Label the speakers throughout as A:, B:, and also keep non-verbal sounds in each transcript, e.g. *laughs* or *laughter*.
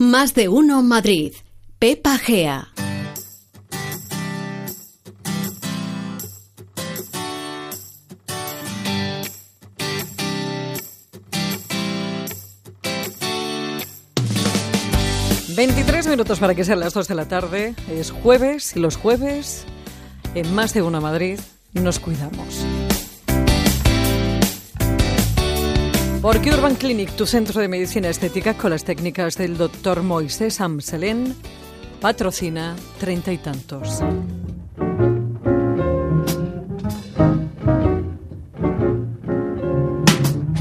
A: Más de uno Madrid. Pepa Gea.
B: Veintitrés minutos para que sean las dos de la tarde. Es jueves y los jueves en Más de uno Madrid nos cuidamos. Porque Urban Clinic, tu centro de medicina estética con las técnicas del doctor Moisés Amselén, patrocina treinta y tantos.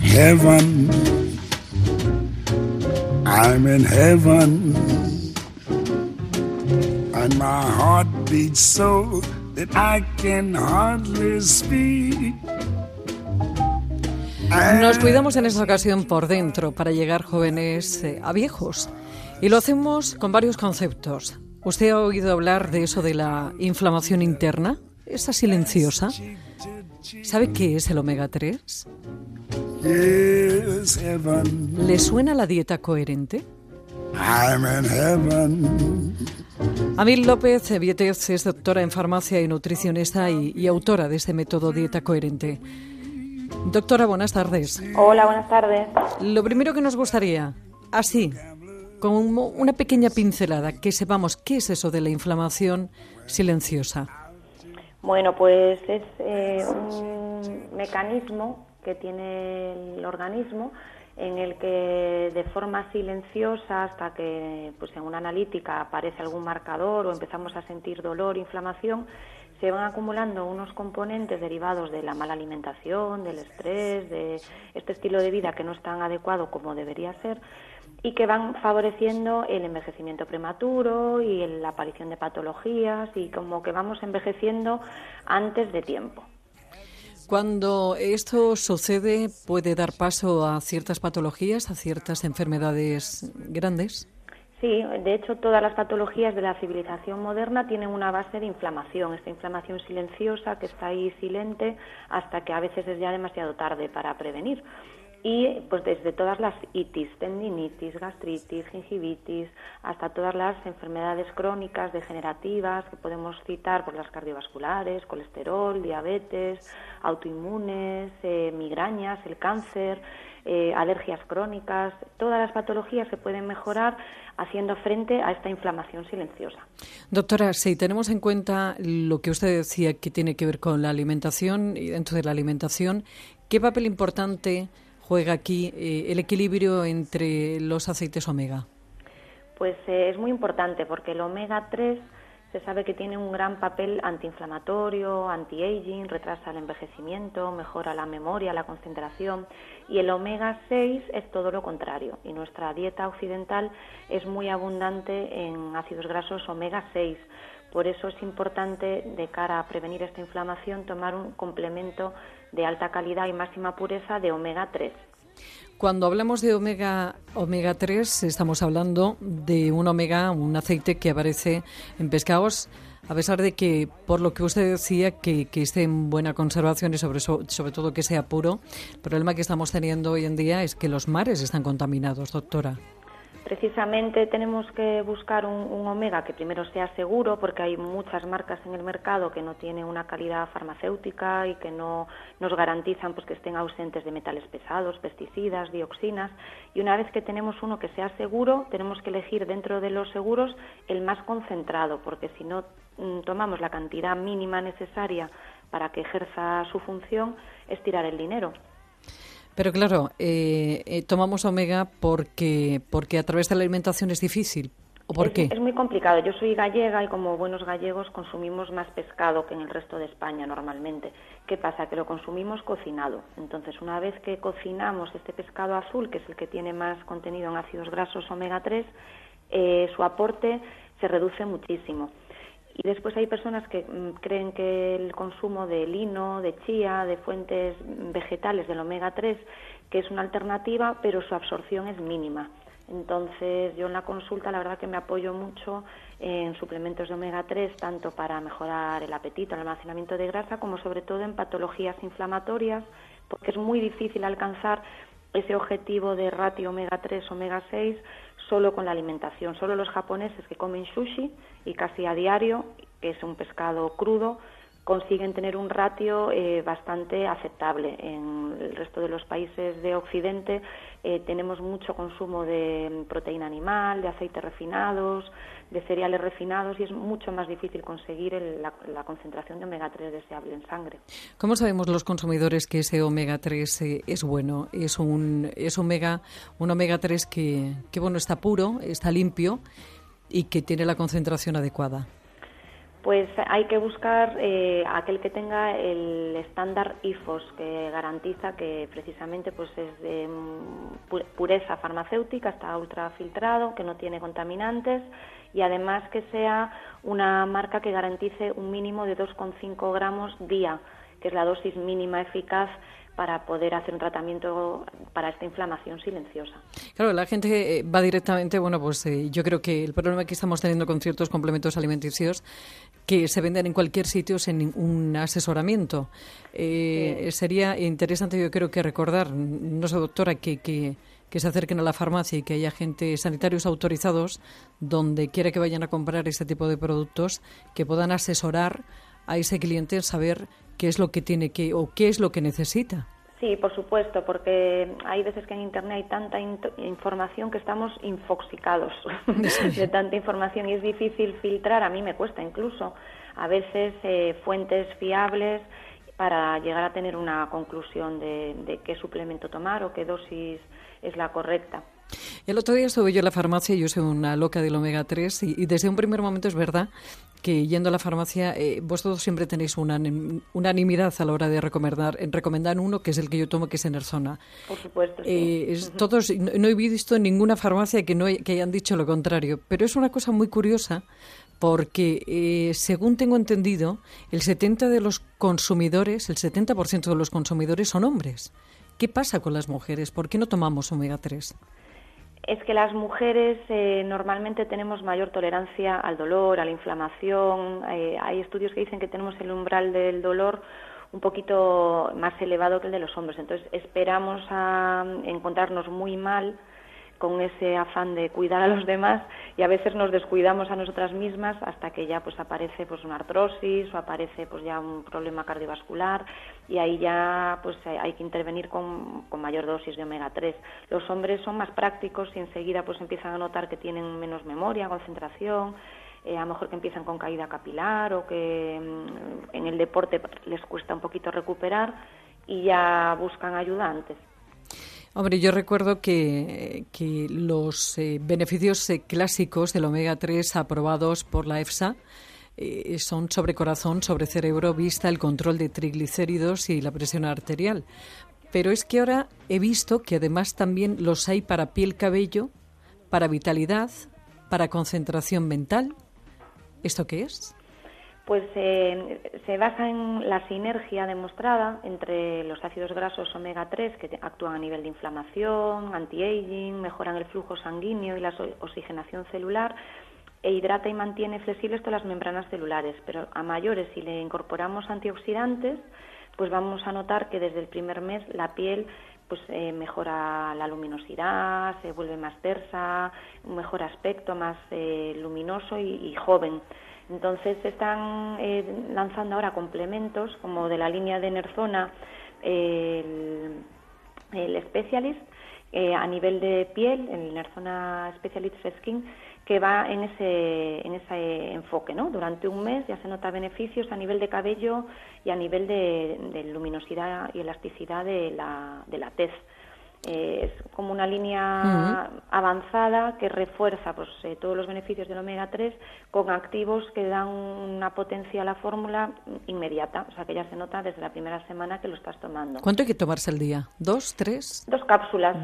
C: Heaven, I'm in heaven, and my heart beats so that I can hardly speak.
B: Nos cuidamos en esta ocasión por dentro para llegar jóvenes eh, a viejos. Y lo hacemos con varios conceptos. ¿Usted ha oído hablar de eso de la inflamación interna? Esa silenciosa. ¿Sabe qué es el omega 3?
C: Yes, heaven,
B: ¿Le suena la dieta coherente?
C: I'm in heaven.
B: Amil López Vietez es doctora en farmacia y nutricionista y, y autora de este método dieta coherente. Doctora, buenas tardes.
D: Hola, buenas tardes.
B: Lo primero que nos gustaría, así, con un- una pequeña pincelada, que sepamos qué es eso de la inflamación silenciosa.
D: Bueno, pues es eh, un mecanismo que tiene el organismo en el que de forma silenciosa hasta que pues en una analítica aparece algún marcador o empezamos a sentir dolor, inflamación, se van acumulando unos componentes derivados de la mala alimentación, del estrés, de este estilo de vida que no es tan adecuado como debería ser y que van favoreciendo el envejecimiento prematuro y la aparición de patologías y como que vamos envejeciendo antes de tiempo.
B: Cuando esto sucede, puede dar paso a ciertas patologías, a ciertas enfermedades grandes.
D: Sí, de hecho todas las patologías de la civilización moderna tienen una base de inflamación, esta inflamación silenciosa que está ahí silente hasta que a veces es ya demasiado tarde para prevenir. Y pues desde todas las itis, tendinitis, gastritis, gingivitis, hasta todas las enfermedades crónicas degenerativas que podemos citar por las cardiovasculares, colesterol, diabetes, autoinmunes, eh, migrañas, el cáncer, eh, alergias crónicas, todas las patologías se pueden mejorar haciendo frente a esta inflamación silenciosa.
B: Doctora, si tenemos en cuenta lo que usted decía que tiene que ver con la alimentación y dentro de la alimentación, ¿qué papel importante juega aquí eh, el equilibrio entre los aceites omega?
D: Pues eh, es muy importante porque el omega 3 se sabe que tiene un gran papel antiinflamatorio, anti-aging, retrasa el envejecimiento, mejora la memoria, la concentración y el omega 6 es todo lo contrario y nuestra dieta occidental es muy abundante en ácidos grasos omega 6. Por eso es importante de cara a prevenir esta inflamación tomar un complemento de alta calidad y máxima pureza de omega 3.
B: Cuando hablamos de omega, omega 3, estamos hablando de un omega, un aceite que aparece en pescados, a pesar de que, por lo que usted decía, que, que esté en buena conservación y sobre, so- sobre todo que sea puro, el problema que estamos teniendo hoy en día es que los mares están contaminados, doctora.
D: Precisamente tenemos que buscar un, omega que primero sea seguro, porque hay muchas marcas en el mercado que no tienen una calidad farmacéutica y que no nos garantizan pues, que estén ausentes de metales pesados, pesticidas, dioxinas. Y una vez que tenemos uno que sea seguro, tenemos que elegir dentro de los seguros el más concentrado, porque si no mm, tomamos la cantidad mínima necesaria para que ejerza su función, es tirar el dinero.
B: Pero claro, eh, eh, tomamos omega porque, porque a través de la alimentación es difícil. ¿O por
D: es,
B: qué?
D: es muy complicado. Yo soy gallega y como buenos gallegos consumimos más pescado que en el resto de España normalmente. ¿Qué pasa? Que lo consumimos cocinado. Entonces, una vez que cocinamos este pescado azul, que es el que tiene más contenido en ácidos grasos omega 3, eh, su aporte se reduce muchísimo. Y después hay personas que mm, creen que el consumo de lino, de chía, de fuentes vegetales del omega 3, que es una alternativa, pero su absorción es mínima. Entonces, yo en la consulta la verdad que me apoyo mucho en suplementos de omega 3, tanto para mejorar el apetito, el almacenamiento de grasa, como sobre todo en patologías inflamatorias, porque es muy difícil alcanzar ese objetivo de ratio omega 3, omega 6 solo con la alimentación. Solo los japoneses que comen sushi y casi a diario, que es un pescado crudo, consiguen tener un ratio eh, bastante aceptable. En el resto de los países de Occidente eh, tenemos mucho consumo de proteína animal, de aceites refinados, de cereales refinados y es mucho más difícil conseguir la, concentración de omega 3 deseable en sangre.
B: ¿Cómo sabemos los consumidores que ese omega 3 eh, es bueno? Es un, es omega, un omega 3 que, que bueno, está puro, está limpio y que tiene la concentración adecuada
D: pues hay que buscar eh, aquel que tenga el estándar IFOS que garantiza que precisamente pues es de mm, pureza farmacéutica, está ultrafiltrado, que no tiene contaminantes y además que sea una marca que garantice un mínimo de 2,5 gramos día, que es la dosis mínima eficaz para poder hacer un tratamiento para esta inflamación silenciosa.
B: Claro, la gente eh, va directamente, bueno, pues eh, yo creo que el problema que estamos teniendo con ciertos complementos alimenticios que se venden en cualquier sitio sin un asesoramiento. Eh, sería interesante, yo creo que recordar, no sé, doctora, que, que, que se acerquen a la farmacia y que haya gente, sanitarios autorizados, donde quiera que vayan a comprar este tipo de productos, que puedan asesorar a ese cliente en saber qué es lo que tiene que o qué es lo que necesita.
D: Sí, por supuesto, porque hay veces que en Internet hay tanta información que estamos infoxicados *laughs* de tanta información y es difícil filtrar, a mí me cuesta incluso, a veces eh, fuentes fiables para llegar a tener una conclusión de, de qué suplemento tomar o qué dosis es la correcta.
B: El otro día estuve yo en la farmacia, yo soy una loca del omega 3 y, desde un primer momento es verdad que yendo a la farmacia eh, vosotros siempre tenéis una unanimidad a la hora de recomendar, en recomendar uno que es el que yo tomo, que es Enerzona.
D: Por supuesto.
B: Eh, todos, no, he visto en ninguna farmacia que, no que hayan dicho lo contrario, pero es una cosa muy curiosa porque eh, según tengo entendido, el 70 de los consumidores, el 70% de los consumidores son hombres. ¿Qué pasa con las mujeres? ¿Por qué no tomamos omega 3?
D: Es que las mujeres eh, normalmente tenemos mayor tolerancia al dolor, a la inflamación. Eh, hay estudios que dicen que tenemos el umbral del dolor un poquito más elevado que el de los hombres. Entonces esperamos a encontrarnos muy mal con ese afán de cuidar a los demás y a veces nos descuidamos a nosotras mismas hasta que ya pues aparece pues una artrosis o aparece pues ya un problema cardiovascular y ahí ya pues eh, hay que intervenir con, con mayor dosis de omega 3. Los hombres son más prácticos y enseguida pues empiezan a notar que tienen menos memoria, concentración, eh, a lo mejor que empiezan con caída capilar o que mm, en el deporte les cuesta un poquito recuperar y ya buscan ayuda antes.
B: Hombre, yo recuerdo que, los eh, beneficios eh, clásicos del omega 3 aprobados por la EFSA eh, son sobre corazón, sobre cerebro, vista, el control de triglicéridos y la presión arterial. Pero es que ahora he visto que además también los hay para piel, cabello, para vitalidad, para concentración mental. ¿Esto qué es?
D: Pues eh, se basa en la sinergia demostrada entre los ácidos grasos omega 3 que actúan a nivel de inflamación, anti-aging, mejoran el flujo sanguíneo y la oxigenación celular e hidrata y mantiene flexibles todas las membranas celulares, pero a mayores si le incorporamos antioxidantes, pues vamos a notar que desde el primer mes la piel pues eh, mejora la luminosidad, se vuelve más tersa, un mejor aspecto, más eh, luminoso y joven. Entonces se están eh, lanzando ahora complementos como de la línea de Nerzona, el, Specialist, eh, a nivel de piel, el Nerzona Specialist Skin, que va en ese, en ese enfoque. ¿no? Durante un mes ya se nota beneficios a nivel de cabello y a nivel de, de luminosidad y elasticidad de la, de la tez. Eh, es como una línea avanzada que refuerza pues, eh, todos los beneficios del omega 3 con activos que dan una potencia a la fórmula inmediata, o sea que ya se nota desde la primera semana que lo estás tomando.
B: ¿Cuánto hay que tomarse al día? ¿Dos, tres?
D: Dos cápsulas.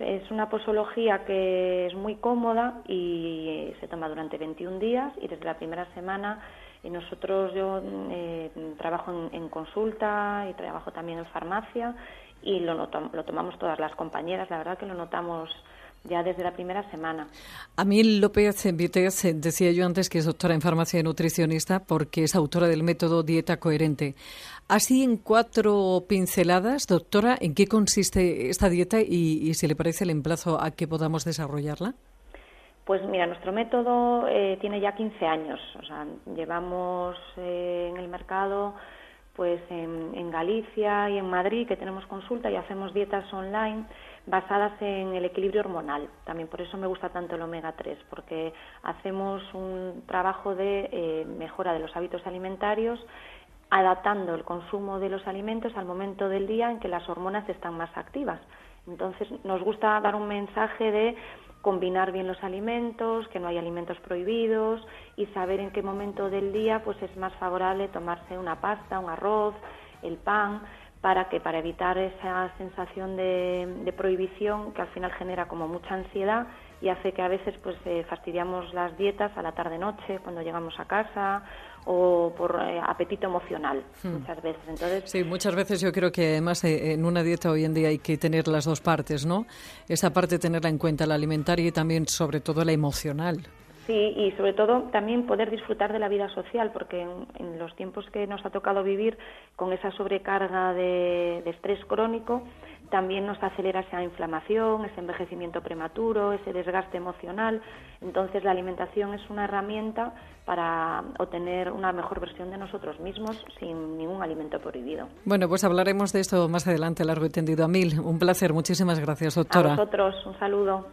D: Es, una posología que es muy cómoda y se toma durante 21 días y desde la primera semana y nosotros yo eh, trabajo en, en, consulta y trabajo también en farmacia y lo, lo tomamos todas las compañeras, la verdad que lo notamos ya desde la primera semana.
B: A mí López Vitez decía yo antes que es doctora en farmacia y nutricionista porque es autora del método Dieta Coherente. Así en cuatro pinceladas, doctora, ¿en qué consiste esta dieta y, y si le parece el emplazo a que podamos desarrollarla?
D: Pues mira, nuestro método eh, tiene ya 15 años. O sea, llevamos eh, en el mercado pues en, en, Galicia y en Madrid que tenemos consulta y hacemos dietas online basadas en el equilibrio hormonal. También por eso me gusta tanto el omega 3, porque hacemos un trabajo de eh, mejora de los hábitos alimentarios adaptando el consumo de los alimentos al momento del día en que las hormonas están más activas. Entonces nos gusta dar un mensaje de combinar bien los alimentos, que no hay alimentos prohibidos y saber en qué momento del día pues es más favorable tomarse una pasta, un arroz, el pan, para que para evitar esa sensación de, prohibición que al final genera como mucha ansiedad y hace que a veces pues eh, fastidiamos las dietas a la tarde noche cuando llegamos a casa o por eh, apetito emocional hmm. muchas veces. Entonces,
B: sí, muchas veces yo creo que además eh, en una dieta hoy en día hay que tener las dos partes, ¿no? Esa parte tenerla en cuenta, la alimentaria y también sobre todo la emocional.
D: Sí, y sobre todo también poder disfrutar de la vida social, porque en, los tiempos que nos ha tocado vivir con esa sobrecarga de estrés crónico, también nos acelera esa inflamación, ese envejecimiento prematuro, ese desgaste emocional. Entonces la alimentación es una herramienta para obtener una mejor versión de nosotros mismos sin ningún alimento prohibido.
B: Bueno, pues hablaremos de esto más adelante, largo y tendido. A mil, un placer. Muchísimas gracias, doctora.
D: A vosotros, un saludo.